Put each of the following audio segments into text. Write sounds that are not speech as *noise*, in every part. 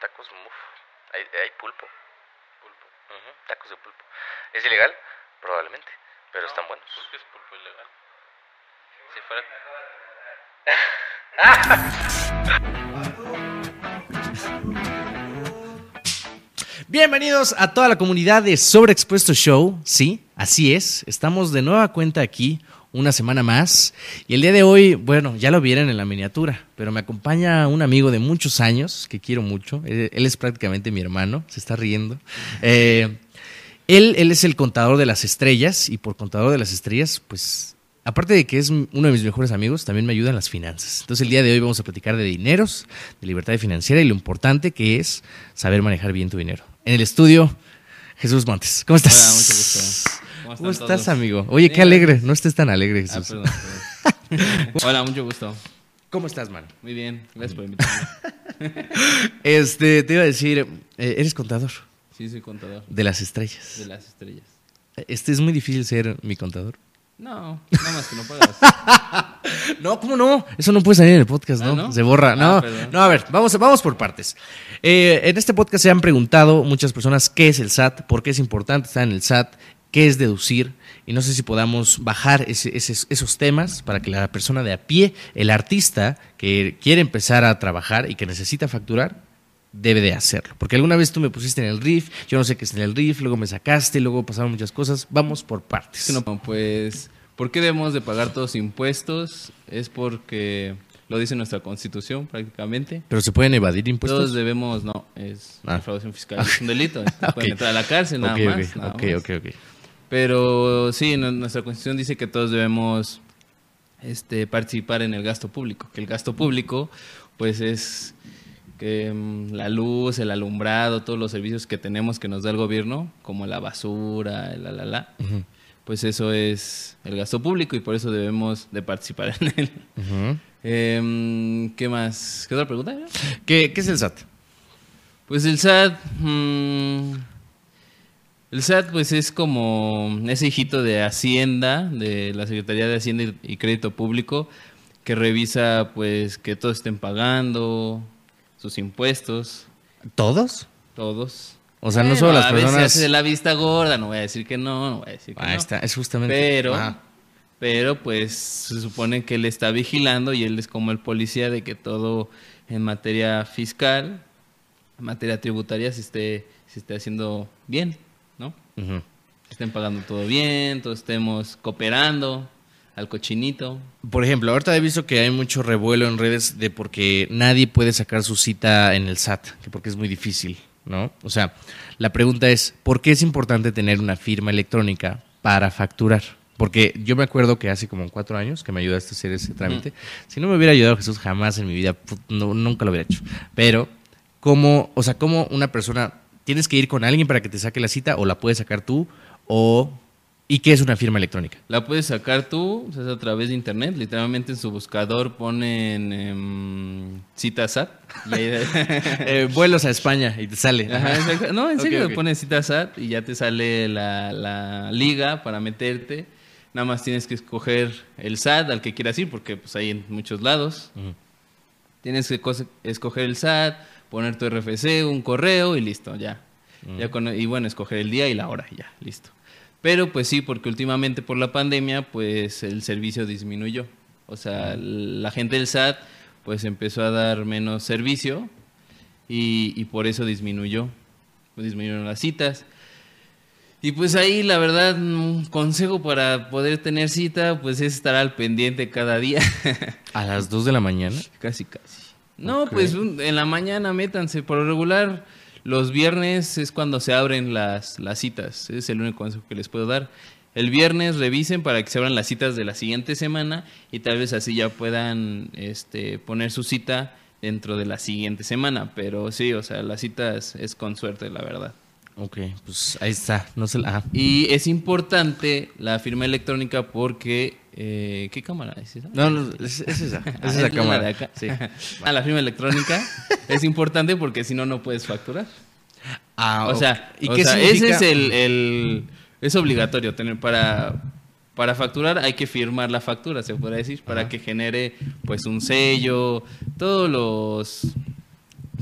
Tacos muf. Hay, hay pulpo. Pulpo. Tacos de pulpo. ¿Es ilegal? Probablemente. Pero están buenos. ¿Por qué es pulpo ilegal? Si fuera... Bienvenidos a toda la comunidad de Sobreexpuesto Show. Sí, así es. Estamos de nueva cuenta aquí una semana más. Y el día de hoy, bueno, ya lo vieron en la miniatura, pero me acompaña un amigo de muchos años que quiero mucho. Él, es prácticamente mi hermano, se está riendo. Eh, él, él es el contador de las estrellas y por contador de las estrellas, pues aparte de que es uno de mis mejores amigos, también me ayuda en las finanzas. Entonces el día de hoy vamos a platicar de dineros, de libertad financiera y lo importante que es saber manejar bien tu dinero. En el estudio, Jesús Montes. ¿Cómo estás? Hola, mucho gusto. ¿Cómo, ¿Cómo están estás, todos? amigo? Oye, qué alegre. No estés tan alegre, Ah, Jesús. perdón, perdón. *laughs* Hola, mucho gusto. ¿Cómo estás, man? Muy bien, gracias por invitarme. *laughs* Este, te iba a decir, eh, eres contador Sí, soy contador de las estrellas. de las estrellas. Este es muy difícil ser mi contador. No, nada más que no pagas. *laughs* No, ¿cómo no? Eso no puede salir en el podcast, Ah, ¿no? ¿no? Se borra. Ah, No, perdón. no, a ver, vamos, vamos por partes. Eh, en este podcast se han preguntado muchas personas qué es el SAT, por qué es importante estar en el SAT, qué es deducir, y no sé si podamos bajar ese- ese- esos temas para que la persona de a pie, el artista que quiere empezar a trabajar y que necesita facturar, debe de hacerlo. Porque alguna vez tú me pusiste en el RIF, yo no sé qué es en el RIF, luego me sacaste, luego pasaron muchas cosas. Vamos por partes. No, pues, ¿por qué debemos de pagar todos impuestos? Es porque lo dice nuestra constitución prácticamente. Pero se pueden evadir impuestos. Todos debemos, no, es Ah. defraudación fiscal, *laughs* es un delito. Te Ok. Pueden entrar a la cárcel, nada más. ok, nada ok, más. Pero sí, nu- nuestra constitución dice que todos debemos este, participar en el gasto público, que el gasto público pues es que mm, la luz, el alumbrado, todos los servicios que tenemos que nos da el gobierno, como la basura, el la la la, pues eso es el gasto público y por eso debemos de participar *laughs* en él. Em, ¿Qué más? ¿Qué otra pregunta? ¿Qué, qué es el SAT? Pues el SAT, mm, el SAT pues es como ese hijito de Hacienda, de la Secretaría de Hacienda y- Crédito Público, que revisa pues que todos estén pagando sus impuestos, ¿Todos? todos. O sea, no solo las a veces personas. hace la vista gorda, no voy a decir que no, no voy a decir que Ahí no. está, es justamente. Pero, Ah, pero pues se supone que él está vigilando y él es como el policía de que todo en materia fiscal, en materia tributaria se esté, se esté haciendo bien, Estén pagando todo bien, todos estemos cooperando al cochinito. Por ejemplo, ahorita he visto que hay mucho revuelo en redes de porque nadie puede sacar su cita en el SAT, que porque es muy difícil, ¿no? O sea, la pregunta es, ¿por qué es importante tener una firma electrónica para facturar? Porque yo me acuerdo que hace como cuatro años que me ayudaste a hacer ese trámite. Si no me hubiera ayudado Jesús, jamás en mi vida, no- nunca lo hubiera hecho. Pero, ¿cómo, o sea, cómo una persona, tienes que ir con alguien para que te saque la cita o la puedes sacar tú? O, ¿Y qué es una firma electrónica? La puedes sacar tú, o sea, a través de internet. Literalmente en su buscador ponen em, cita SAT. y ahí- Eh, vuelos a España y te sale. Ajá. No, en serio, ok. le pones cita SAT y ya te sale la, la liga para meterte. Nada más tienes que escoger el SAT al que quieras ir, porque pues hay en muchos lados. Tienes que escoger el SAT, poner tu RFC, un correo y listo, ya. ya con- y bueno, escoger el día y la hora, y ya, listo. Pero pues sí, porque últimamente por la pandemia, pues el servicio disminuyó. O sea, la gente del SAT pues empezó a dar menos servicio y, y por eso disminuyó. Pues, disminuyeron las citas. Y pues ahí la verdad, un consejo para poder tener cita, pues es estar al pendiente cada día. *laughs* A las 2 de la mañana. Casi, casi. No, pues un- en la mañana métanse. Por lo regular, los viernes es cuando se abren las, las citas. Es el único consejo que les puedo dar. El viernes revisen para que se abran las citas de la siguiente semana y tal vez así ya puedan este, poner su cita dentro de la siguiente semana. Pero sí, o sea, las citas es con suerte, la verdad. Ok, pues ahí está. No se la. Y es importante la firma electrónica porque... eh, ¿Qué cámara es esa? No, no, es, es esa. *laughs* Ah, Es esa la cámara. de acá. Sí. *laughs* Ah, la firma electrónica *laughs* es importante porque si no, no puedes facturar. Ah, o sea, ¿y o qué sea, significa? ese es el, el- es obligatorio tener para para facturar hay que firmar la factura, se puede decir, para Ajá. que genere pues un sello, todos los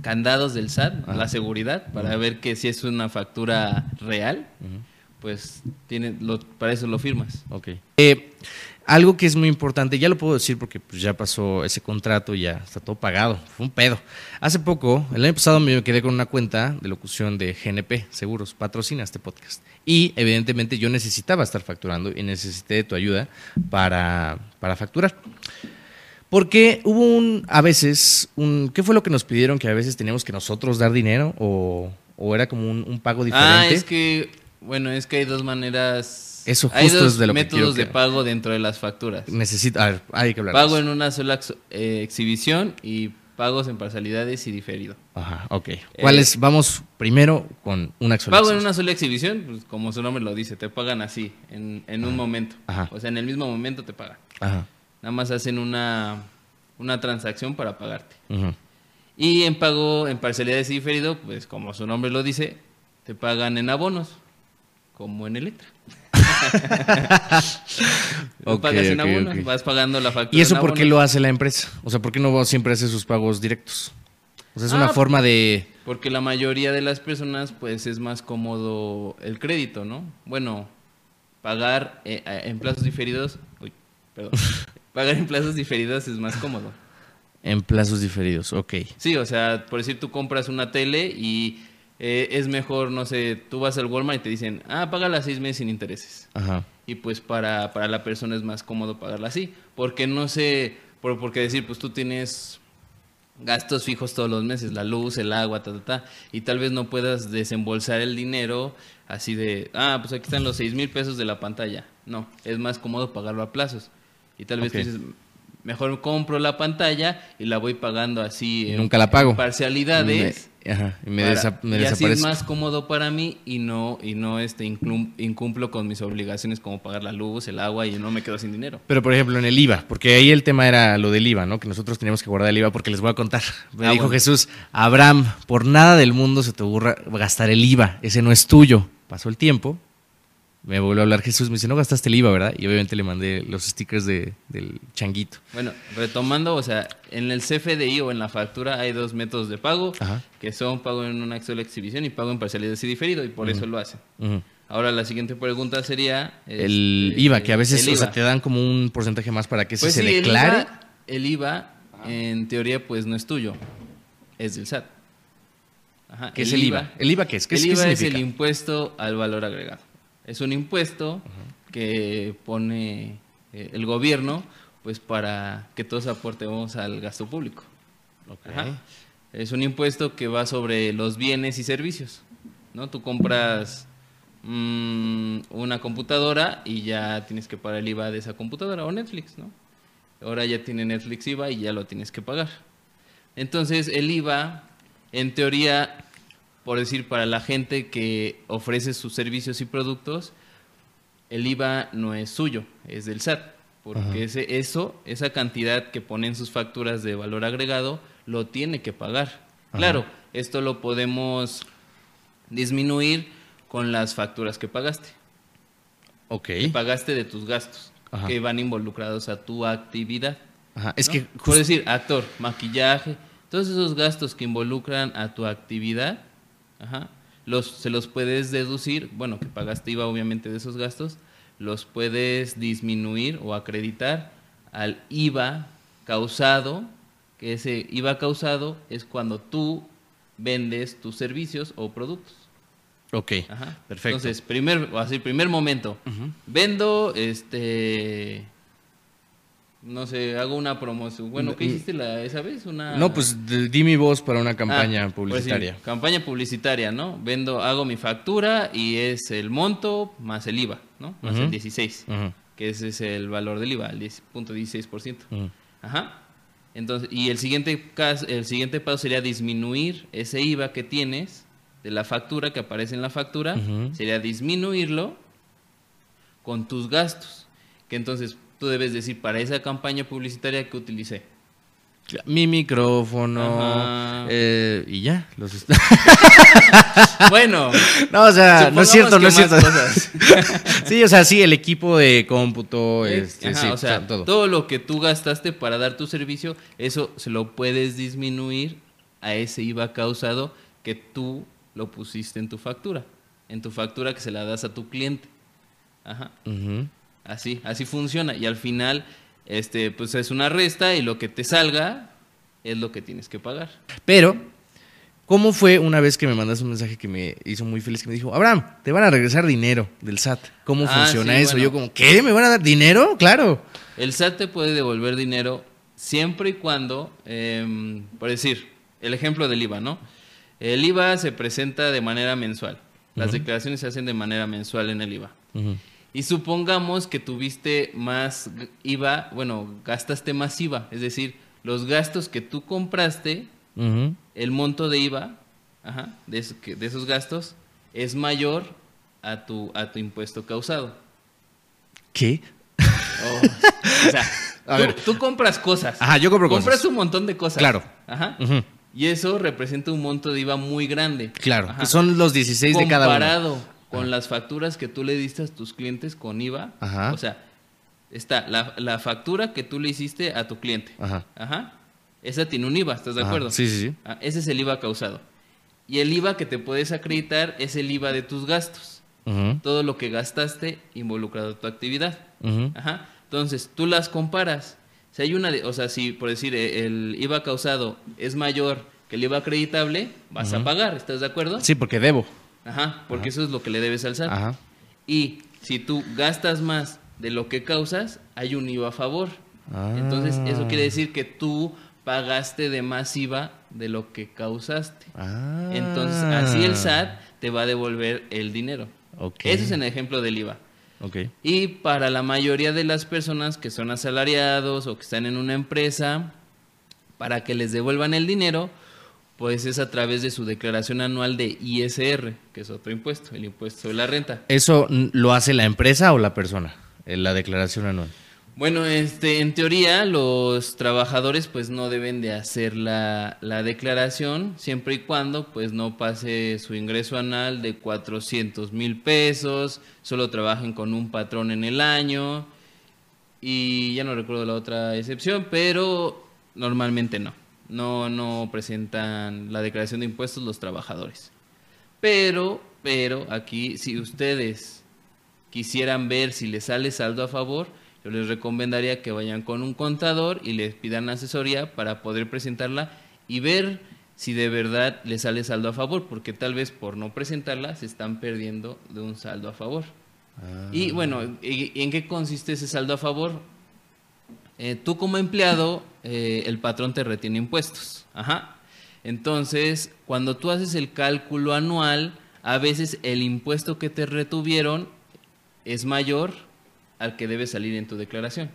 candados del SAT, Ajá. la seguridad, para ver que si es una factura real, pues tiene, lo, para eso lo firmas. Ok. Eh, algo que es muy importante, ya lo puedo decir porque pues, ya pasó ese contrato, ya está todo pagado. Fue un pedo. Hace poco, el año pasado, me quedé con una cuenta de locución de GNP Seguros, patrocina este podcast. Y evidentemente yo necesitaba estar facturando y necesité de tu ayuda para, para facturar. Porque hubo un, a veces, un, ¿qué fue lo que nos pidieron? Que a veces teníamos que nosotros dar dinero o, o era como un, un pago diferente. Ah, es que, bueno, es que hay dos maneras. Eso hay justo dos es de lo métodos de pago dentro de las facturas. Necesito, a ver, hay que hablar. Pago en una sola ex- eh, exhibición y pagos en parcialidades y diferido. Ajá, ok. ¿Cuáles? Vamos primero con una sola Pago en una sola exhibición, pues como su nombre lo dice, te pagan así, en, en un momento. Ajá. O sea, en el mismo momento te pagan. Ajá. Nada más hacen una, una transacción para pagarte. ujú. Y en pago en parcialidades y diferido, pues como su nombre lo dice, te pagan en abonos, como en Electra. *laughs* Lo Ok, pagas en ok. vas pagando la factura. ¿Y eso en por qué lo hace la empresa? O sea, ¿por qué no siempre hace sus pagos directos? O sea, es una Ah, forma de... Porque la mayoría de las personas, pues es más cómodo el crédito, ¿no? Bueno, pagar eh, eh, en plazos diferidos. Uy, perdón. *laughs* pagar en plazos diferidos es más cómodo. En plazos diferidos, ok. Sí, o sea, por decir, tú compras una tele y eh, es mejor, no sé, tú vas al Walmart y te dicen, ah, págala seis meses sin intereses. Ajá. Y pues para, para la persona es más cómodo pagarla así. Porque no sé, por, porque decir, pues tú tienes gastos fijos todos los meses, la luz, el agua, ta, ta, ta, y tal vez no puedas desembolsar el dinero así de, ah, pues aquí están los seis mil pesos de la pantalla. No, es más cómodo pagarlo a plazos. Y tal vez tú dices, mejor compro la pantalla y la voy pagando así en- nunca la pago. en parcialidades. Me- ajá, y me, para- desa- me y así es más cómodo para mí y no y no este inclum- incumplo con mis obligaciones como pagar la luz, el agua y no me quedo sin dinero. Pero, por ejemplo, en el IVA, porque ahí el tema era lo del IVA, ¿no? Que nosotros teníamos que guardar el IVA porque les voy a contar. Me Ah, dijo bueno. Jesús, Abraham, por nada del mundo se te ocurra gastar el IVA, ese no es tuyo. Pasó el tiempo, me volvió a hablar Jesús, me dice, no gastaste el IVA, ¿verdad? Y obviamente le mandé los stickers de, del changuito. Bueno, retomando, o sea, en el CFDI o en la factura hay dos métodos de pago, Ajá. que son pago en una sola exhibición y pago en parcialidades y diferido, y por eso lo hacen. Ahora la siguiente pregunta sería... El este, IVA, que a veces el o sea, te dan como un porcentaje más para que Pues se sí, declare. El IVA, el IVA, en teoría, pues no es tuyo, es del SAT. Ajá, ¿Qué es el IVA? ¿El IVA qué es? ¿Qué, el IVA es el significa? impuesto al valor agregado. Es un impuesto que pone eh, el gobierno pues para que todos aportemos al gasto público. Ajá. Es un impuesto que va sobre los bienes y servicios. ¿no? Tú compras mm, una computadora y ya tienes que pagar el IVA de esa computadora o Netflix, ¿no? Ahora ya tiene Netflix IVA y ya lo tienes que pagar. Entonces el IVA, en teoría, por decir, para la gente que ofrece sus servicios y productos, el IVA no es suyo, es del SAT. Porque Ajá. ese, eso, esa cantidad que pone en sus facturas de valor agregado, lo tiene que pagar. Ajá. Claro, esto lo podemos disminuir con las facturas que pagaste. Ok. Que pagaste de tus gastos, Ajá. que van involucrados a tu actividad. Ajá. Es ¿no? que Por decir, actor, maquillaje, todos esos gastos que involucran a tu actividad, ajá, los, se los puedes deducir, bueno, que pagaste IVA obviamente de esos gastos, los puedes disminuir o acreditar al IVA causado, que ese IVA causado es cuando tú vendes tus servicios o productos. Ok. Ajá. Perfecto. Entonces, primer, así, primer momento, vendo, este, no sé, hago una promoción. Bueno, ¿qué Mm, hiciste la, esa vez? Una... No, pues de- di mi voz para una campaña Ah, pues sí, publicitaria. campaña publicitaria, ¿no? Vendo, hago mi factura y es el monto más el IVA, ¿no? Más el 16, Ujú, que ese es el valor del IVA, el 10.16%. ujú. Ajá. Entonces, y el siguiente caso, el siguiente paso sería disminuir ese IVA que tienes de la factura que aparece en la factura, sería disminuirlo con tus gastos. Que entonces tú debes decir para esa campaña publicitaria que utilicé. Mi micrófono eh, y ya. Los *laughs* Bueno, no, o sea, no es cierto, no es cierto. cosas. *laughs* sí, o sea, sí, el equipo de cómputo, este, Ajá, sí, o sea, todo. todo. lo que tú gastaste para dar tu servicio, eso se lo puedes disminuir a ese IVA causado que tú lo pusiste en tu factura, en tu factura que se la das a tu cliente. Ajá. Ujú. Así, así funciona. Y al final, este, pues es una resta y lo que te salga es lo que tienes que pagar. Pero, ¿cómo fue una vez que me mandaste un mensaje que me hizo muy feliz? Que me dijo, Abraham, te van a regresar dinero del SAT. ¿Cómo Ah, funciona sí, eso? bueno. Yo como, ¿qué? ¿Me van a dar dinero? Claro. El SAT te puede devolver dinero siempre y cuando, em, por decir, el ejemplo del IVA, ¿no? El IVA se presenta de manera mensual. Las declaraciones se hacen de manera mensual en el IVA. Y supongamos que tuviste más IVA, bueno, gastaste más IVA, es decir, los gastos que tú compraste, el monto de IVA ajá, de, es- que- de esos gastos es mayor a tu, a tu impuesto causado. ¿Qué? Oh, o sea, *laughs* A tú, ver. tú compras cosas. Ajá, yo compro Compras cosas. un montón de cosas. Claro. Ajá. Y eso representa un monto de IVA muy grande. Claro, Ajá. son los 16 de cada uno. Comparado con las facturas que tú le diste a tus clientes con IVA. Ajá. O sea, está la, la factura que tú le hiciste a tu cliente. Ajá. Ajá. Esa tiene un IVA, ¿estás de Ajá, acuerdo? sí, sí, sí. Ah, ese es el IVA causado. Y el IVA que te puedes acreditar es el IVA de tus gastos. Todo lo que gastaste involucrado a tu actividad. Ajá. Entonces, tú las comparas. Si hay una, de- o sea, si por decir eh, el IVA causado es mayor que el IVA acreditable, vas a pagar, ¿estás de acuerdo? Sí, porque debo. Ajá, porque eso es lo que le debes al SAT. Ajá. Y si tú gastas más de lo que causas, hay un IVA a favor. Entonces, eso Ah. quiere decir que tú pagaste de más IVA de lo que causaste. Ah. Entonces, así el SAT te va a devolver el dinero. Ok. Ese es el ejemplo del IVA. Ok. Y para la mayoría de las personas que son asalariados o que están en una empresa, para que les devuelvan el dinero, pues es a través de su declaración anual de ISR, que es otro impuesto, el impuesto sobre la renta. ¿Eso lo hace la empresa o la persona? En la declaración anual. Bueno, este, en teoría los trabajadores pues no deben de hacer la, la declaración siempre y cuando pues no pase su ingreso anual de 400 mil pesos, solo trabajen con un patrón en el año y ya no recuerdo la otra excepción, pero normalmente no, no, no presentan la declaración de impuestos los trabajadores. Pero, pero aquí si ustedes quisieran ver si les sale saldo a favor, yo les recomendaría que vayan con un contador y les pidan asesoría para poder presentarla y ver si de verdad les sale saldo a favor, porque tal vez por no presentarla se están perdiendo de un saldo a favor. Y bueno, ¿y- y ¿en qué consiste ese saldo a favor? Eh, tú como empleado, eh, el patrón te retiene impuestos. Ajá. Entonces, cuando tú haces el cálculo anual, a veces el impuesto que te retuvieron es mayor al que debe salir en tu declaración.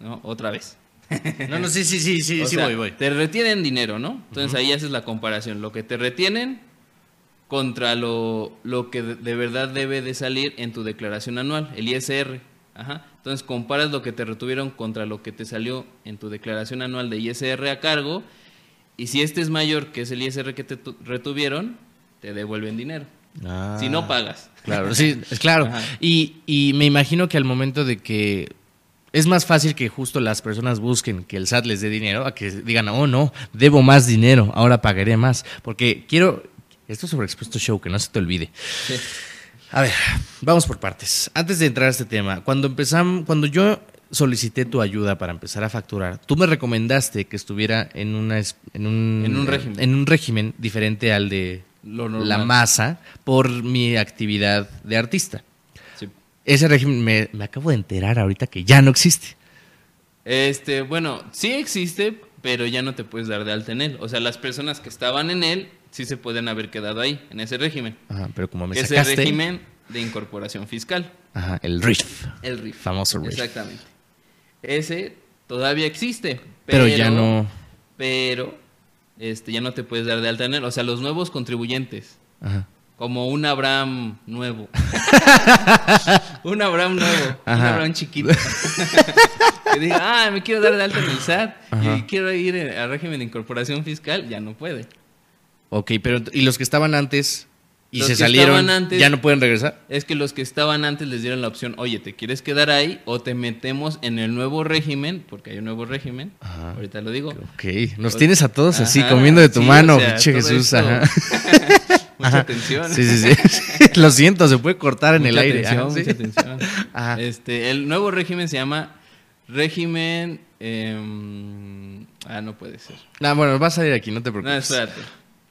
¿no? Otra vez. *laughs* No, no, sí, sí, sí, sí, *laughs* O sí, sea, voy, voy. Te retienen dinero, ¿no? Entonces ahí haces la comparación. Lo que te retienen contra lo, lo que de de verdad debe de salir en tu declaración anual, el ISR. Ajá. Entonces comparas lo que te retuvieron contra lo que te salió en tu declaración anual de ISR a cargo. Y si este es mayor que es el ISR que te tu- retuvieron, te devuelven dinero. Ah. Si no pagas. Claro, sí, es claro. Y, y me imagino que al momento de que es más fácil que justo las personas busquen que el SAT les dé dinero a que digan, oh no, debo más dinero, ahora pagaré más. Porque quiero, esto es sobre Expuesto Show, que no se te olvide. Sí. A ver, vamos por partes. Antes de entrar a este tema, cuando empezamos, cuando yo solicité tu ayuda para empezar a facturar, tú me recomendaste que estuviera en una en un, En un régimen. en un régimen diferente al de Lo la masa por mi actividad de artista. Sí. Ese régimen me, me acabo de enterar ahorita que ya no existe. Este, bueno, sí existe, pero ya no te puedes dar de alta en él. O sea, las personas que estaban en él sí se pueden haber quedado ahí, en ese régimen. Ajá, pero como me Que es el sacaste, régimen de incorporación fiscal, ajá, el RIF. el RIF. Famoso RIF. Exactamente. Ese todavía existe, Pero, pero, ya no. Pero este, ya no te puedes dar de alta en él. O sea, los nuevos contribuyentes, Ajá. como un Abraham nuevo. *laughs* un Abraham nuevo, un. Abraham chiquito. *laughs* que diga, ah, me quiero dar de alta en el SAT Ajá. y quiero ir al régimen de incorporación fiscal, ya no puede. Ok, pero ¿y los que estaban antes y Los se que salieron, estaban antes- ya no pueden regresar. Es que los que estaban antes les dieron la opción, oye, ¿te quieres quedar ahí o te metemos en el nuevo régimen? Porque hay un nuevo régimen, Ajá. ahorita lo digo. Ok, nos tienes a todos así, comiendo de tu sí, mano, o sea, pinche Jesús. Ajá. *laughs* Mucha atención. Sí, sí, sí. *laughs* Lo siento, se puede cortar en el aire. atención, sí. mucha atención. *laughs* Ajá. Este, el nuevo régimen se llama régimen... em, ah, no puede ser. No, bueno, va a salir aquí, no te No, preocupes. espérate.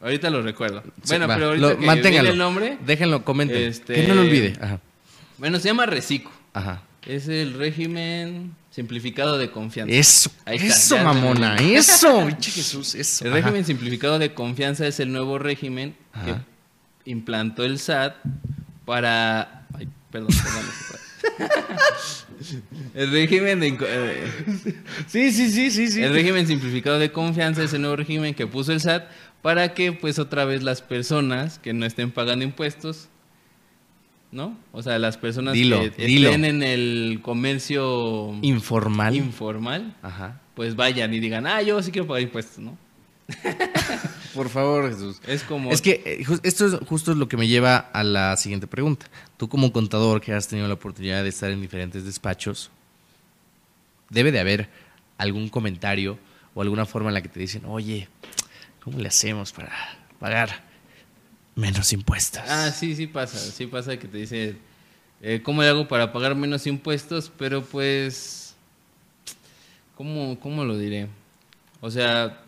Ahorita lo recuerdo. Sí, Bueno, va. pero ahorita Lo- que viene el nombre... Déjenlo, comenten. Este- Que no lo olvide. Ajá. Bueno, se llama Recico. Ajá. Es el régimen simplificado de confianza. Eso, Ahí está, eso, mamona, terminé. eso, *laughs* Jesús, eso. El Ajá. régimen simplificado de confianza es el nuevo régimen que implantó el SAT para... Ay, perdón, perdón. *laughs* el régimen de... eh, Sí, sí, sí, sí, sí. El régimen simplificado de confianza es el nuevo régimen que puso el SAT para que pues otra vez las personas que no estén pagando impuestos, ¿no? O sea, las personas Dilo, que dilo. estén en el comercio Informal. informal, Ajá. pues vayan y digan, ah, yo sí quiero pagar impuestos, ¿no? *laughs* Por favor, Jesús. Es como... Es que eh, esto es justo lo que me lleva a la siguiente pregunta. Tú como contador que has tenido la oportunidad de estar en diferentes despachos, debe de haber algún comentario o alguna forma en la que te dicen, oye, ¿cómo le hacemos para pagar menos impuestos? Ah, sí, sí pasa, sí pasa que te dice, eh, ¿cómo le hago para pagar menos impuestos? Pero pues, ¿cómo, ¿cómo lo diré? O sea,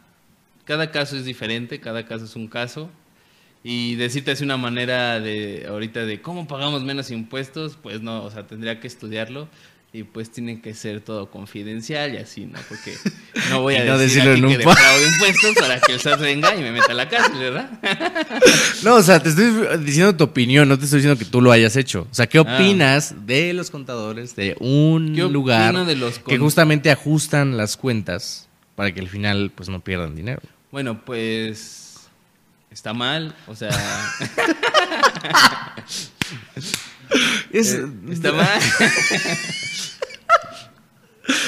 cada caso es diferente, cada caso es un caso. Y decirte así una manera de ahorita de cómo pagamos menos impuestos, pues no, o sea, tendría que estudiarlo y pues tiene que ser todo confidencial y así, ¿no? Porque *laughs* no voy a no decir decirlo aquí que defraudo *laughs* impuestos para que el SAT venga y me meta a la cárcel, ¿verdad? *laughs* No, o sea, te estoy diciendo tu opinión, no te estoy diciendo que tú lo hayas hecho. O sea, ¿qué Ah. opinas de los contadores de un ¿Qué lugar opino de los que justamente ajustan las cuentas para que al final pues no pierdan dinero? Bueno, pues está mal, o sea, *laughs* Es, eh, está mal. *laughs*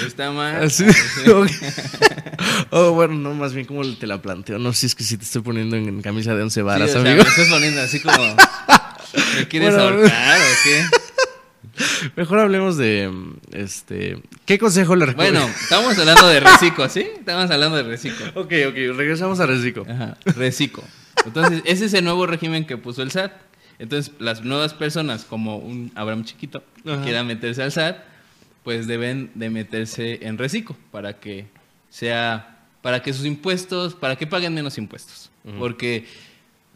está mal. Así- *laughs* oh, bueno, no, más bien como te la planteo. No si es que si te estoy poniendo en camisa de once Sí, varas, sea, amigo. me estás poniendo así como ¿Me quieres Bueno, ahorcar o qué? *laughs* Mejor hablemos de este. ¿Qué consejo le Bueno, recomiendas? estamos hablando de reciclo, ¿sí? Estamos hablando de reciclo. Ok, ok, regresamos a Recico. Ajá, reciclo. Entonces, ese es el nuevo régimen que puso el SAT. Entonces, las nuevas personas, como un Abraham chiquito, que quieran meterse al SAT, pues deben de meterse en reciclo para que sea, para que sus impuestos, para que paguen menos impuestos. Porque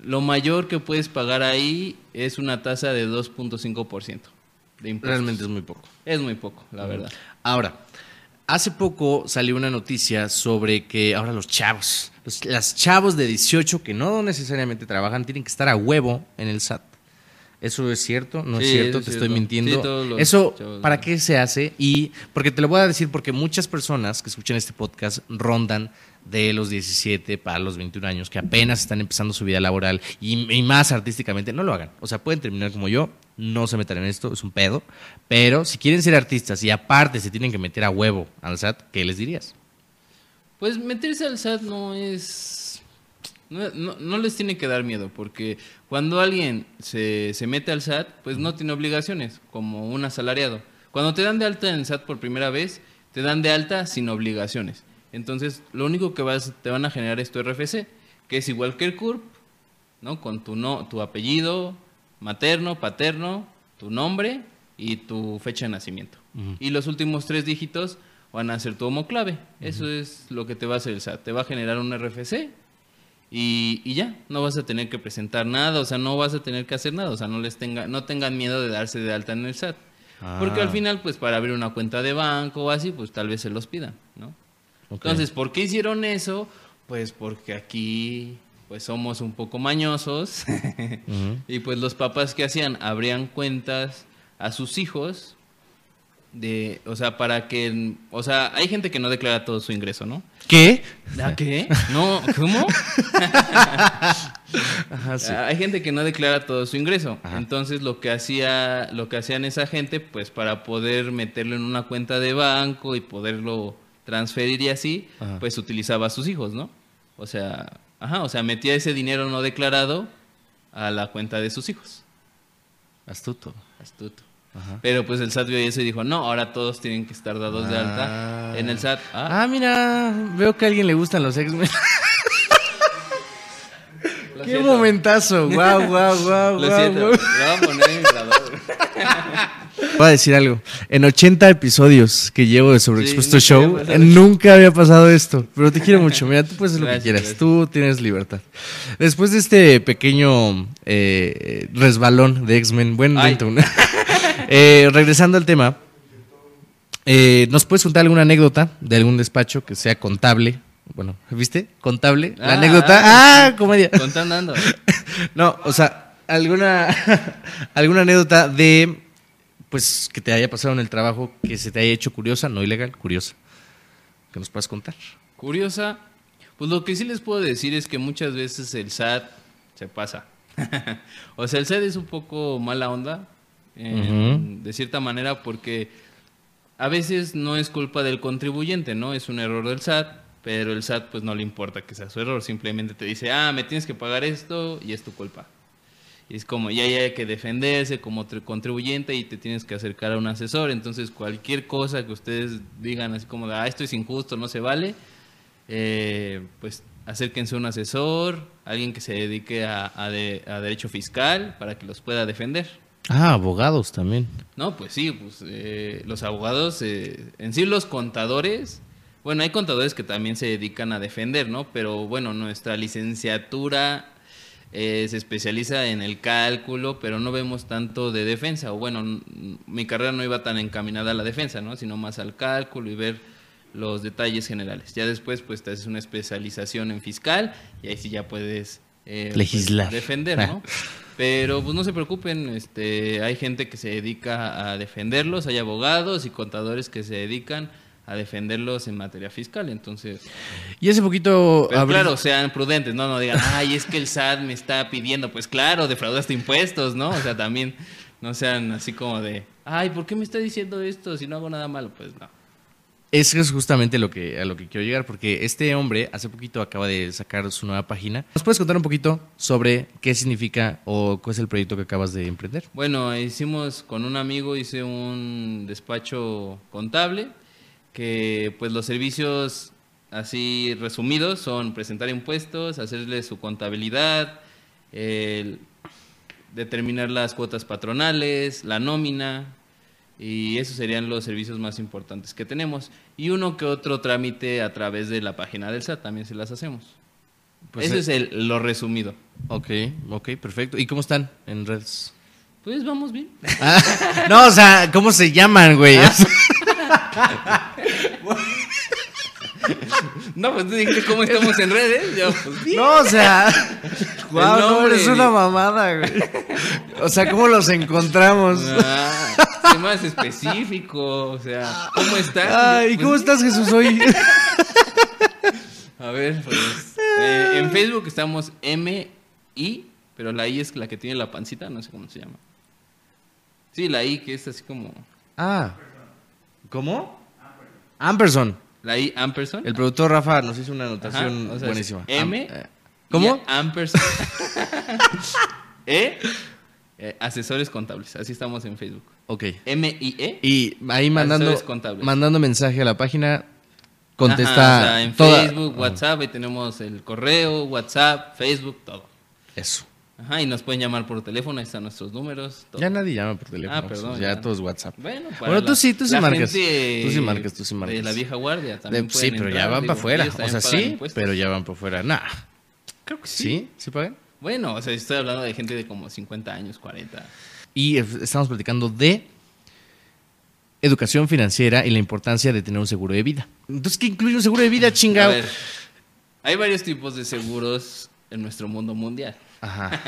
lo mayor que puedes pagar ahí es una tasa de 2.5% de impuestos. Realmente es muy poco. Es muy poco, la verdad. Ahora, hace poco salió una noticia sobre que ahora los chavos, los, las chavos de 18 que no necesariamente trabajan, tienen que estar a huevo en el SAT. ¿Eso es cierto? ¿No es cierto? es ¿Te cierto. estoy mintiendo? Sí, ¿Eso chavos, para qué se hace? Y porque te lo voy a decir porque muchas personas que escuchan este podcast rondan de los 17 para los 21 años, que apenas están empezando su vida laboral y, más artísticamente, no lo hagan. O sea, pueden terminar como yo, no se metan en esto, es un pedo. Pero si quieren ser artistas y aparte se tienen que meter a huevo al SAT, ¿qué les dirías? Pues meterse al SAT no es... No, no- no les tiene que dar miedo, porque cuando alguien se, se mete al SAT, pues no tiene obligaciones, como un asalariado. Cuando te dan de alta en el SAT por primera vez, te dan de alta sin obligaciones. Entonces, lo único que vas, te van a generar es tu RFC, que es igual que el CURP, ¿no? Con tu, no, tu apellido materno, paterno, tu nombre y tu fecha de nacimiento. Y los últimos tres dígitos van a ser tu homoclave. Eso es lo que te va a hacer el SAT. Te va a generar un RFC y, y ya, no vas a tener que presentar nada, o sea, no vas a tener que hacer nada, o sea, no les tenga, no tengan miedo de darse de alta en el SAT. Porque Ah. al final, pues para abrir una cuenta de banco o así, pues tal vez se los pidan, ¿no? Entonces, ¿por qué hicieron eso? Pues porque aquí pues somos un poco mañosos *laughs* y pues los papás que hacían abrían cuentas a sus hijos de, o sea, para que, o sea, hay gente que no declara todo su ingreso, ¿no? ¿Qué? ¿A qué? No, ¿cómo? *laughs* Ajá, sí. Hay gente que no declara todo su ingreso. Ajá. Entonces lo que hacía, lo que hacían esa gente, pues para poder meterlo en una cuenta de banco y poderlo transferir y así, Ajá. pues utilizaba a sus hijos, ¿no? O sea, ajá, o sea, metía ese dinero no declarado a la cuenta de sus hijos. Astuto. Astuto. Ajá. Pero pues el SAT vio eso y dijo, no, ahora todos tienen que estar dados de alta en el SAT. Ah, Ah, mira, veo que a alguien le gustan los X-Men. *laughs* ¡Qué momentazo! *laughs* ¡Guau, guau, guau, Lo guau, siento, lo voy a poner en grabador. *laughs* Voy a decir algo. En 80 episodios que llevo de Sobreexpuesto Sí, Show, había nunca había pasado esto. Pero te quiero mucho. Mira, tú puedes hacer lo que quieras. gracias. Tú tienes libertad. Después de este pequeño eh, resbalón de X-Men, buen. ¿no? *laughs* Eh, regresando al tema, eh, ¿nos puedes contar alguna anécdota de algún despacho que sea contable? Bueno, ¿viste? Contable. La Ah, anécdota. ah. ¡Ah! Comedia. Contando ando. *laughs* No, o sea, alguna, *laughs* alguna anécdota de, pues, que te haya pasado en el trabajo, que se te haya hecho curiosa, no ilegal, curiosa, que nos puedas contar. Curiosa, pues lo que sí les puedo decir es que muchas veces el SAT se pasa. *laughs* o sea, el SAT es un poco mala onda, eh, de cierta manera, porque a veces no es culpa del contribuyente, ¿no? Es un error del SAT, pero el SAT pues no le importa que sea su error, simplemente te dice, ah, me tienes que pagar esto y es tu culpa. Y es como, ya hay que defenderse como tri- contribuyente y te tienes que acercar a un asesor. Entonces, cualquier cosa que ustedes digan así como, ah, esto es injusto, no se vale, eh, pues acérquense a un asesor, alguien que se dedique a, a de- a derecho fiscal para que los pueda defender. Ah, abogados también. No, pues sí, pues eh, los abogados, eh, en sí los contadores, bueno, hay contadores que también se dedican a defender, ¿no? Pero bueno, nuestra licenciatura eh, se especializa en el cálculo, pero no vemos tanto de defensa, o bueno, mi carrera no iba tan encaminada a la defensa, ¿no? Sino más al cálculo y ver los detalles generales. Ya después, pues te haces una especialización en fiscal y ahí sí ya puedes eh, pues, Legislar. defender, ¿no? Pero pues no se preocupen, este, hay gente que se dedica a defenderlos, hay abogados y contadores que se dedican a defenderlos en materia fiscal, entonces, Y hace poquito... pero abrí- claro, sean prudentes, no, no digan, ay, es que el SAT me está pidiendo, pues claro, defraudaste impuestos, ¿no? O sea, también no sean así como de, ay, ¿por qué me está diciendo esto si no hago nada malo? Pues no. Eso es justamente lo que, a lo que quiero llegar, porque este hombre hace poquito acaba de sacar su nueva página. ¿Nos puedes contar un poquito sobre qué significa o cuál es el proyecto que acabas de emprender? Bueno, hicimos con un amigo, hice un despacho contable, que pues los servicios así resumidos son presentar impuestos, hacerle su contabilidad, el determinar las cuotas patronales, la nómina, y esos serían los servicios más importantes que tenemos. Y uno que otro trámite a través de la página del SAT también se las hacemos. Pues, Eso eh, es el, lo resumido. Ok, ok, perfecto. ¿Y cómo están en redes? Pues vamos bien. Ah, *laughs* no, o sea, ¿cómo se llaman, güey? *laughs* *laughs* No, pues tú dijiste cómo estamos en redes. Yo, pues bien. No, o sea, *laughs* El no, es una mamada, güey. O sea, ¿cómo los encontramos? Ah, sé más específico. O sea, ¿cómo estás? Ay, Pues, ¿cómo estás, Jesús, hoy? *laughs* A ver, pues. eh, en Facebook estamos M-I, pero la I es la que tiene la pancita, no sé cómo se llama. Sí, la I que es así como. Ah, ¿cómo? Amperson. La I ampersand. El productor Rafa nos hizo una Ajá, anotación o sea, buenísima. M. Am- eh, ¿Cómo? y Ampersand. *laughs* e. eh, asesores contables. Así estamos en Facebook. Ok. M-I-E. Y ahí mandando, mandando mensaje a la página, contesta Ajá, o sea, en toda- Facebook, WhatsApp, ahí tenemos el correo, WhatsApp, Facebook, todo. Eso. Ajá, y nos pueden llamar por teléfono, ahí están nuestros números. todo. Ya nadie llama por teléfono. Ah, perdón, Ya, ya. todo es WhatsApp. Bueno, Bueno, tú sí, tú sí marcas. Tú sí marcas, tú sí marcas. De la vieja guardia también. De- sí, pero ya van para afuera. O sea, sí, pero ya van para afuera. Nah. Creo que sí. ¿Sí? ¿Sí pagan? Bueno, o sea, estoy hablando de gente de como 50 años, 40. Y estamos platicando de educación financiera y la importancia de tener un seguro de vida. Entonces, ¿qué incluye un seguro de vida, A chingado? ver, hay varios tipos de seguros en nuestro mundo mundial. Ajá.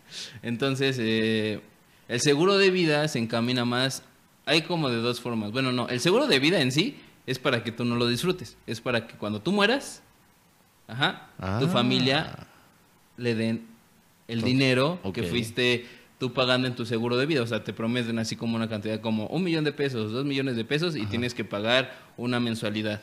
*laughs* Entonces, eh, el seguro de vida se encamina más. Hay como de dos formas. Bueno, no, el seguro de vida en sí es para que tú no lo disfrutes. Es para que cuando tú mueras, ajá, tu Ah. familia le den el dinero que ok. fuiste tú pagando en tu seguro de vida. O sea, te prometen así como una cantidad como un millón de pesos, dos millones de pesos y tienes que pagar una mensualidad.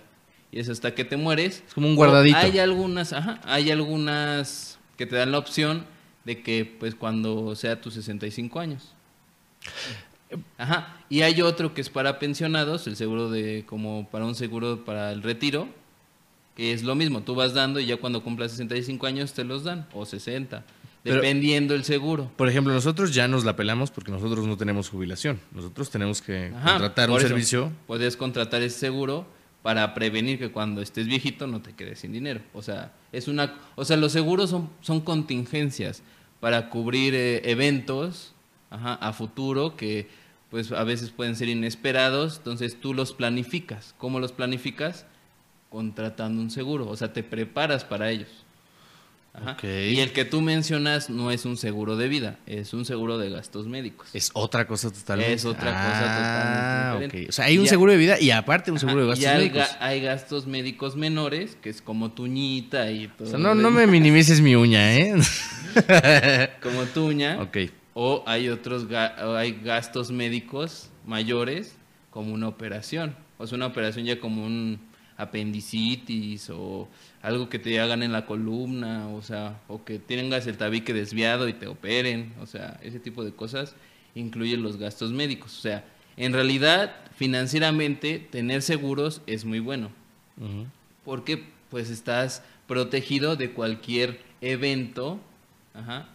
Y es hasta que te mueres. Es como un O guardadito. Hay algunas, ajá, hay algunas que te dan la opción de que pues cuando sea tus 65 años. Ajá, y hay otro que es para pensionados, el seguro de como para un seguro para el retiro, que es lo mismo, tú vas dando y ya cuando cumplas 65 años te los dan o 60, Pero- dependiendo el seguro. Por ejemplo, nosotros ya nos la pelamos porque nosotros no tenemos jubilación. Nosotros tenemos que Ajá, contratar un eso, servicio. Puedes contratar ese seguro para prevenir que cuando estés viejito no te quedes sin dinero. O sea, es una, o sea, los seguros son, son contingencias para cubrir eh, eventos a futuro que pues a veces pueden ser inesperados, entonces tú los planificas. ¿Cómo los planificas? Contratando un seguro, o sea, te preparas para ellos. Y el que tú mencionas no es un seguro de vida, es un seguro de gastos médicos. Es otra cosa totalmente. Es otra cosa Ah, totalmente diferente. ok. O sea, hay un Ya- seguro de vida y aparte un seguro de Ajá, gastos hay, médicos. ga- hay gastos médicos menores, que es como tuñita y todo. O sea, no, no me minimices mi uña, ¿eh? *laughs* Como tuña. ok. O hay otros ga- o hay gastos médicos mayores, como una operación. O sea, una operación ya como un apendicitis o algo que te hagan en la columna, o sea, o que tengas el tabique desviado y te operen, o sea, ese tipo de cosas incluyen los gastos médicos. O sea, en realidad, financieramente, tener seguros es muy bueno. Porque pues estás protegido de cualquier evento ajá,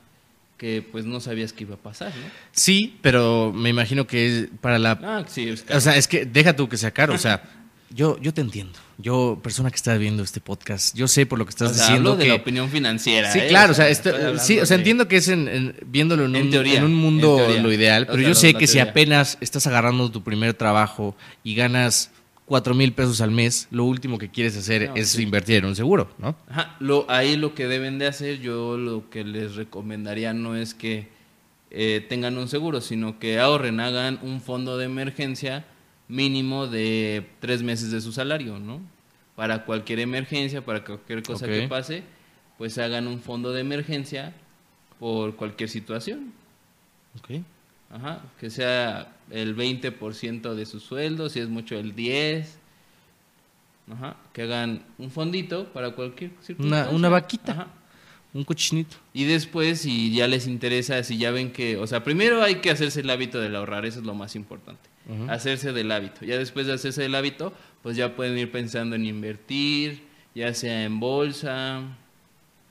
que pues no sabías que iba a pasar, ¿no? Sí, pero me imagino que es para la... Ah, sí, es O sea, es que deja tú que sea caro. O sea, *laughs* yo, yo te entiendo. Yo, persona que está viendo este podcast, yo sé por lo que estás o sea, diciendo hablo de que... la opinión financiera. Sí, ¿eh? claro, o sea, esto- estoy hablando sí, o sea, de- entiendo que es en, en- viéndolo en, En un, teoría, en un mundo lo ideal, O pero sea, yo sé que si apenas estás agarrando tu primer trabajo y ganas cuatro mil pesos al mes, lo último que quieres hacer No, es sí. invertir en un seguro, ¿no? Ajá, lo, ahí lo que deben de hacer, yo lo que les recomendaría no es que eh, tengan un seguro, sino que ahorren, hagan un fondo de emergencia mínimo de tres meses de su salario, ¿no? Para cualquier emergencia, para cualquier cosa que pase, pues hagan un fondo de emergencia por cualquier situación. Ok. Ajá, que sea el 20% de su sueldo, si es mucho el 10%. Ajá, que hagan un fondito para cualquier circunstancia. una vaquita. Ajá. Un cochinito. Y después, si ya les interesa, si ya ven que, o sea, primero hay que hacerse el hábito del ahorrar, eso es lo más importante. Hacerse del hábito. Ya después de hacerse del hábito, pues ya pueden ir pensando en invertir, ya sea en bolsa,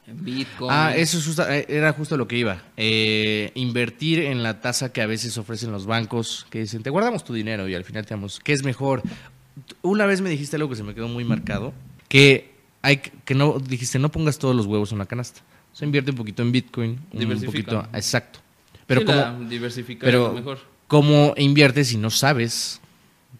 en Bitcoin. Ah, eso es eh, era justo lo que iba. Eh, invertir en la tasa que a veces ofrecen los bancos, que dicen, te guardamos tu dinero y al final te damos, ¿qué es mejor? Una vez me dijiste algo que se me quedó muy marcado, que hay que no, dijiste, no pongas todos los huevos en una canasta. O sea, invierte un poquito en Bitcoin, un poquito, exacto. Pero Sí, como, la diversificar pero mejor. ¿Cómo inviertes si no sabes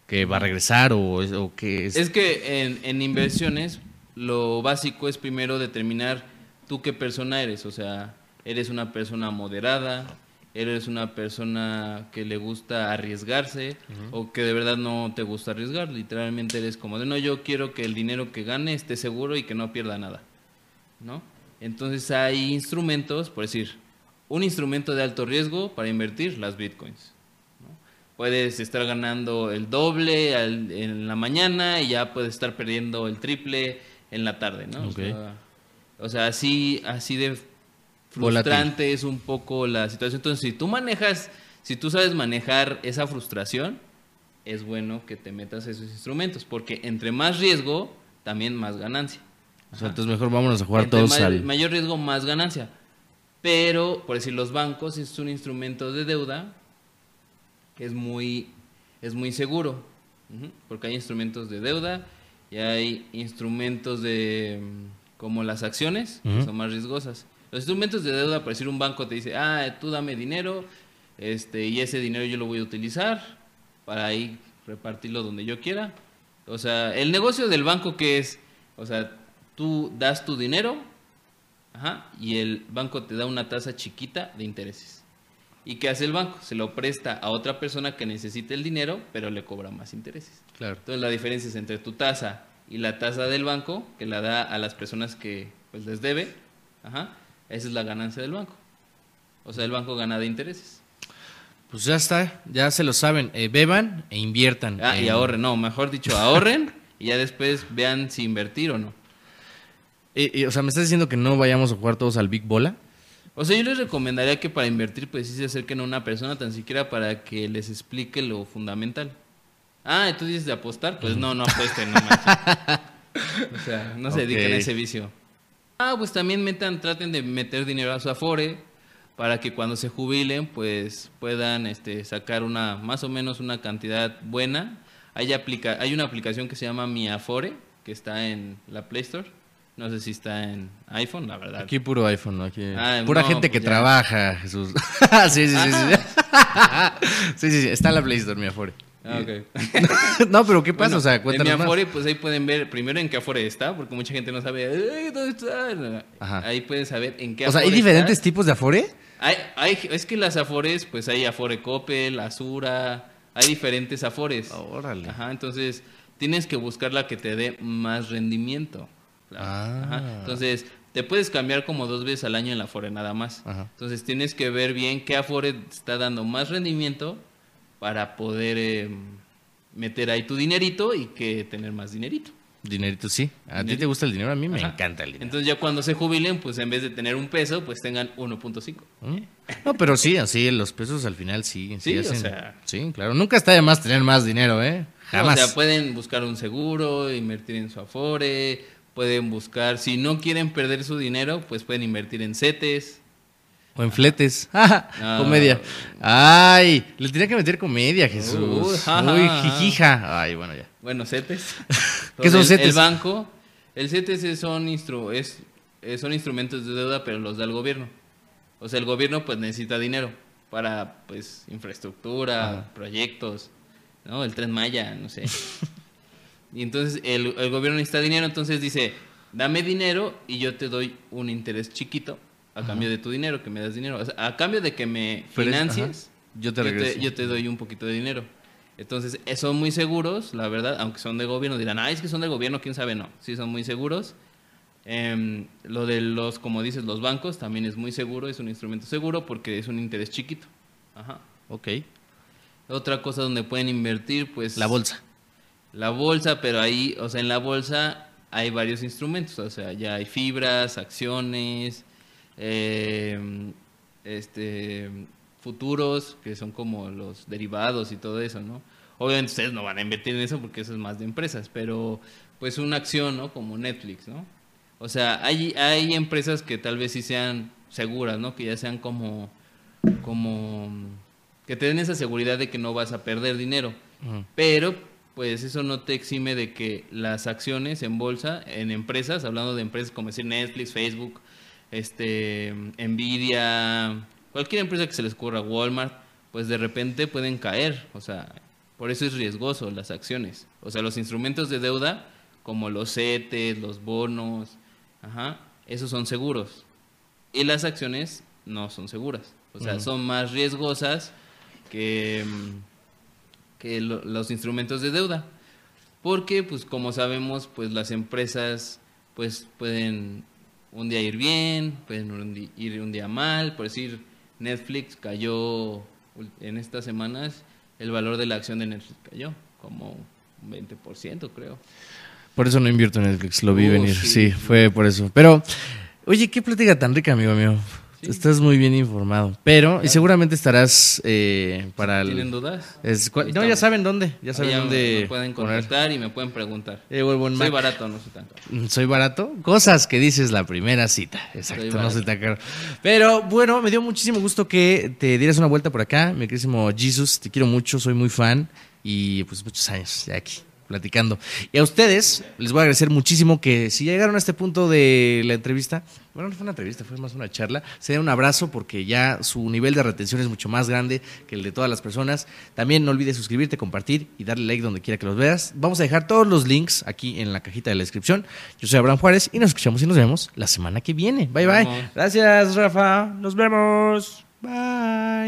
que va a regresar o, que es... Es que en, en inversiones lo básico es primero determinar tú qué persona eres. O sea, eres una persona moderada, eres una persona que le gusta arriesgarse o que de verdad no te gusta arriesgar. Literalmente eres como de, no, yo quiero que el dinero que gane esté seguro y que no pierda nada. ¿No? Entonces hay instrumentos, por decir, un instrumento de alto riesgo para invertir, las bitcoins. Puedes estar ganando el doble al- en la mañana y ya puedes estar perdiendo el triple en la tarde, ¿no? O sea, o sea, así, así de Volátil. frustrante es un poco la situación. Entonces, si tú manejas, si tú sabes manejar esa frustración, es bueno que te metas esos instrumentos, porque entre más riesgo, también más ganancia. o sea, entonces mejor vámonos a jugar Entre todos al... mayor riesgo, más ganancia. Pero, por decir, los bancos es un instrumento de deuda es muy, es muy seguro. Porque hay instrumentos de deuda y hay instrumentos de mm, como las acciones, que son más riesgosas. Los instrumentos de deuda, por decir, un banco te dice, ah, tú dame dinero, este, y ese dinero yo lo voy a utilizar para ahí repartirlo donde yo quiera. O sea, el negocio del banco que es, o sea, tú das tu dinero, ajá, y el banco te da una tasa chiquita de intereses. ¿Y qué hace el banco? Se lo presta a otra persona que necesite el dinero, pero le cobra más intereses. Claro. Entonces la diferencia es entre tu tasa y la tasa del banco, que la da a las personas que pues les debe, ajá, esa es la ganancia del banco. O sea, el banco gana de intereses. Pues ya está, ya se lo saben. Eh, beban e inviertan. Ah, y en- ahorren, no, mejor dicho, ahorren y ya después vean si invertir o no. Eh, eh, o sea, ¿me estás diciendo que no vayamos a jugar todos al Big Bola? O sea, yo les recomendaría que para invertir, pues sí se acerquen a una persona, tan siquiera para que les explique lo fundamental. Ah, tú dices de apostar, pues no, no apuesten, no manches. O sea, no se dediquen a ese vicio. Ah, pues también metan, traten de meter dinero a su Afore para que cuando se jubilen, pues puedan este, sacar una, más o menos una cantidad buena. Hay, aplica hay una aplicación que se llama Mi Afore, que está en la Play Store. No sé si está en iPhone, la verdad. Aquí puro iPhone, ¿no? Aquí, Ah, pura no, gente pues que ya. trabaja, Jesús. *laughs* sí, sí, sí, sí. *laughs* sí, sí, sí. Está en la Play Store, mi Afore. Ah, ok. *laughs* no, pero ¿qué pasa? Bueno, o sea, en mi cuéntanos más. Afore, pues ahí pueden ver primero en qué Afore está, porque mucha gente no sabe "Ay, dónde está. Ajá. Ahí pueden saber en qué O sea, ¿hay Afore diferentes está. tipos de Afore? Hay, hay- es que las Afores, pues hay Afore Coppel, Azura, hay diferentes Afores. Órale. Ajá, entonces tienes que buscar la que te dé más rendimiento. Claro. Ah. Ajá, Entonces, te puedes cambiar como dos veces al año en la Afore nada más. Ajá. Entonces, tienes que ver bien qué Afore está dando más rendimiento para poder eh, meter ahí tu dinerito y que tener más dinerito. Dinerito, sí. ¿A ti te gusta el dinero? A mí me Ajá. encanta el dinero. Entonces, ya cuando se jubilen, pues en vez de tener un peso, pues tengan 1.5. ¿Mm? No, pero sí, así los pesos al final sí. Sí, o hacen- sea. Sí, claro. Nunca está de más tener más dinero, ¿eh? Jamás. O sea, pueden buscar un seguro, invertir en su Afore, pueden buscar, si no quieren perder su dinero, pues pueden invertir en CETES. O en fletes. *laughs* ¡Ah! No. Comedia. Ay, le tenía que meter comedia, Jesús. Uy, ja, Uy, ja, jijija. Ay, bueno, ya. Bueno, CETES. *laughs* ¿Qué son el, CETES? El banco. El CETES es- son, instru- es, eh, son instrumentos de deuda, pero los da el gobierno. O sea, el gobierno pues necesita dinero para pues infraestructura, proyectos, ¿no? El Tren Maya, no sé. *laughs* y entonces el, el gobierno necesita dinero, entonces dice, dame dinero y yo te doy un interés chiquito a cambio de tu dinero, que me das dinero. O sea, a cambio de que me financies. Yo te yo te doy un poquito de dinero. Entonces, eh, son muy seguros, la verdad, aunque son de gobierno, dirán, ah, es que son de gobierno, quién sabe, no. Sí, son muy seguros. Em, lo de los, como dices, los bancos también es muy seguro, es un instrumento seguro porque es un interés chiquito. Ajá. Ok. Otra cosa donde pueden invertir, pues... La bolsa. La bolsa, pero ahí, o sea, en la bolsa hay varios instrumentos, o sea, ya hay fibras, acciones, eh, este, futuros, que son como los derivados y todo eso, ¿no? Obviamente ustedes no van a invertir en eso porque eso es más de empresas, pero pues una acción, ¿no? Como Netflix, ¿no? O sea, hay, hay empresas que tal vez sí sean seguras, ¿no? Que ya sean como, como, que te den esa seguridad de que no vas a perder dinero. Pero, pues eso no te exime de que las acciones en bolsa, en empresas, hablando de empresas como decir Netflix, Facebook, este, Nvidia, cualquier empresa que se les ocurra, Walmart, pues de repente pueden caer. O sea, por eso es riesgoso las acciones. O sea, los instrumentos de deuda, como los CETES, los bonos, ajá, esos son seguros. Y las acciones no son seguras. O sea, son más riesgosas que, mm, que lo- los instrumentos de deuda. Porque, pues, como sabemos, pues las empresas, pues, pueden un día ir bien, pueden un ir un día mal. Por decir, Netflix cayó en estas semanas, el valor de la acción de Netflix cayó como un 20%, creo. Por eso no invierto en Netflix, lo vi Uh, venir. sí. Sí. fue por eso. Pero, oye, qué plática tan rica, amigo mío. Sí. Estás muy bien informado. Pero, y seguramente estarás eh, para el... ¿Tienen dudas? es- no, ya saben dónde. Ya saben Ahí dónde me pueden poner. contactar y me pueden preguntar. Eh, Soy Mac. barato, no soy tan caro. Mm, Soy barato. Cosas que dices la primera cita. Exacto, Soy no soy tan caro. Pero bueno, me dio muchísimo gusto que te dieras una vuelta por acá. Mi querísimo Jesus, te quiero mucho, soy muy fan. Y pues muchos años ya aquí platicando. Y a ustedes les voy a agradecer muchísimo que si llegaron a este punto de la entrevista, bueno, no fue una entrevista, fue más una charla, se den un abrazo porque ya su nivel de retención es mucho más grande que el de todas las personas. También no olvides suscribirte, compartir y darle like donde quiera que los veas. Vamos a dejar todos los links aquí en la cajita de la descripción. Yo soy Abraham Juárez y nos escuchamos y nos vemos la semana que viene. Bye bye. Vamos. Gracias, Rafa. Nos vemos. Bye.